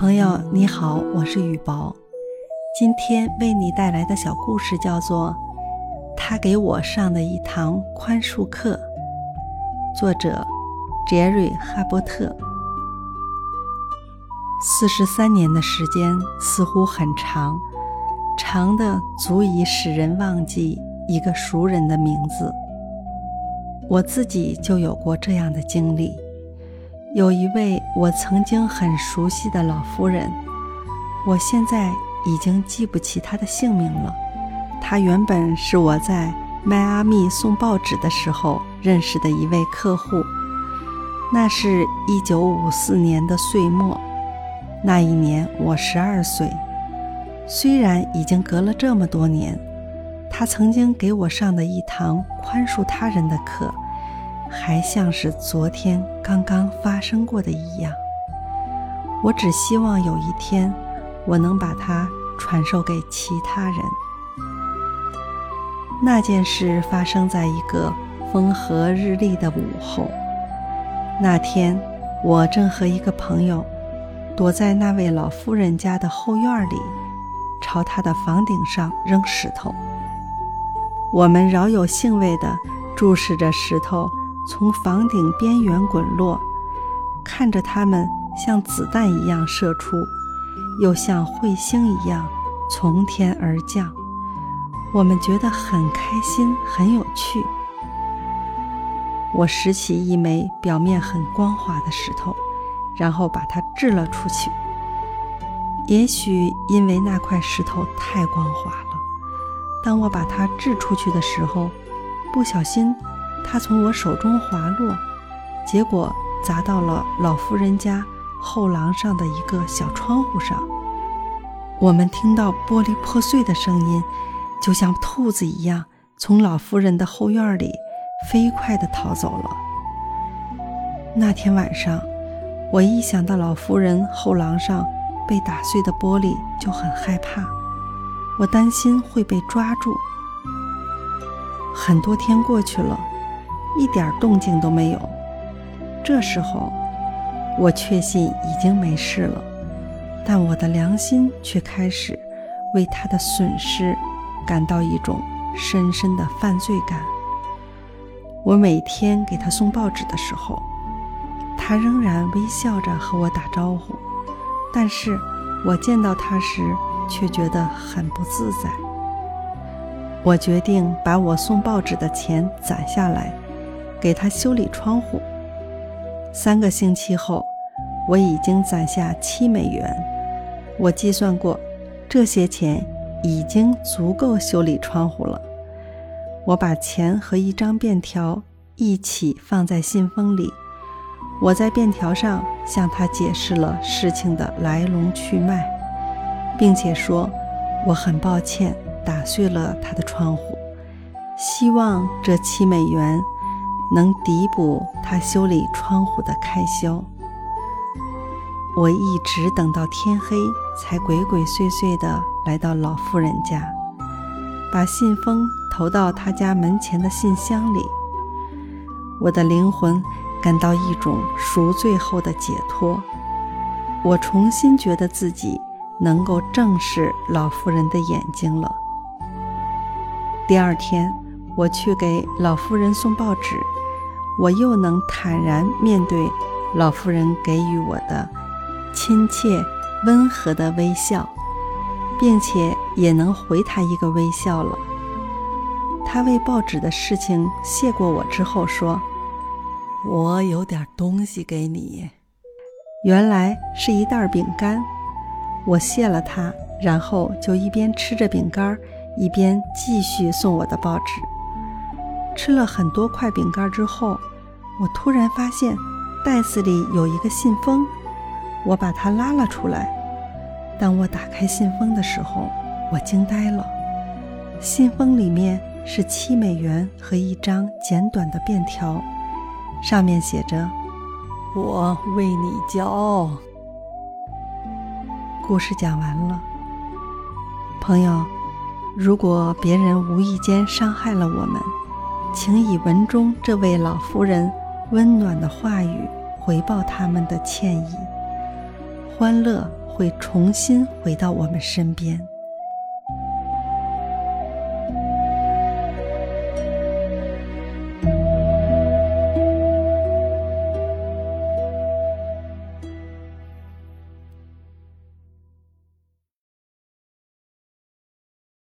朋友你好，我是雨薄，今天为你带来的小故事叫做《他给我上的一堂宽恕课》，作者杰瑞·哈伯特。四十三年的时间似乎很长，长的足以使人忘记一个熟人的名字。我自己就有过这样的经历。有一位我曾经很熟悉的老夫人，我现在已经记不起她的姓名了。她原本是我在迈阿密送报纸的时候认识的一位客户。那是一九五四年的岁末，那一年我十二岁。虽然已经隔了这么多年，她曾经给我上的一堂宽恕他人的课。还像是昨天刚刚发生过的一样。我只希望有一天，我能把它传授给其他人。那件事发生在一个风和日丽的午后。那天，我正和一个朋友躲在那位老夫人家的后院里，朝她的房顶上扔石头。我们饶有兴味地注视着石头。从房顶边缘滚落，看着它们像子弹一样射出，又像彗星一样从天而降。我们觉得很开心，很有趣。我拾起一枚表面很光滑的石头，然后把它掷了出去。也许因为那块石头太光滑了，当我把它掷出去的时候，不小心。它从我手中滑落，结果砸到了老夫人家后廊上的一个小窗户上。我们听到玻璃破碎的声音，就像兔子一样从老夫人的后院里飞快地逃走了。那天晚上，我一想到老夫人后廊上被打碎的玻璃，就很害怕。我担心会被抓住。很多天过去了。一点动静都没有。这时候，我确信已经没事了，但我的良心却开始为他的损失感到一种深深的犯罪感。我每天给他送报纸的时候，他仍然微笑着和我打招呼，但是我见到他时却觉得很不自在。我决定把我送报纸的钱攒下来。给他修理窗户。三个星期后，我已经攒下七美元。我计算过，这些钱已经足够修理窗户了。我把钱和一张便条一起放在信封里。我在便条上向他解释了事情的来龙去脉，并且说我很抱歉打碎了他的窗户，希望这七美元。能抵补他修理窗户的开销。我一直等到天黑，才鬼鬼祟祟地来到老妇人家，把信封投到他家门前的信箱里。我的灵魂感到一种赎罪后的解脱，我重新觉得自己能够正视老妇人的眼睛了。第二天，我去给老妇人送报纸。我又能坦然面对老妇人给予我的亲切温和的微笑，并且也能回她一个微笑了。她为报纸的事情谢过我之后说：“我有点东西给你。”原来是一袋饼干。我谢了她，然后就一边吃着饼干，一边继续送我的报纸。吃了很多块饼干之后。我突然发现袋子里有一个信封，我把它拉了出来。当我打开信封的时候，我惊呆了。信封里面是七美元和一张简短的便条，上面写着：“我为你骄傲。”故事讲完了，朋友，如果别人无意间伤害了我们，请以文中这位老夫人。温暖的话语回报他们的歉意，欢乐会重新回到我们身边。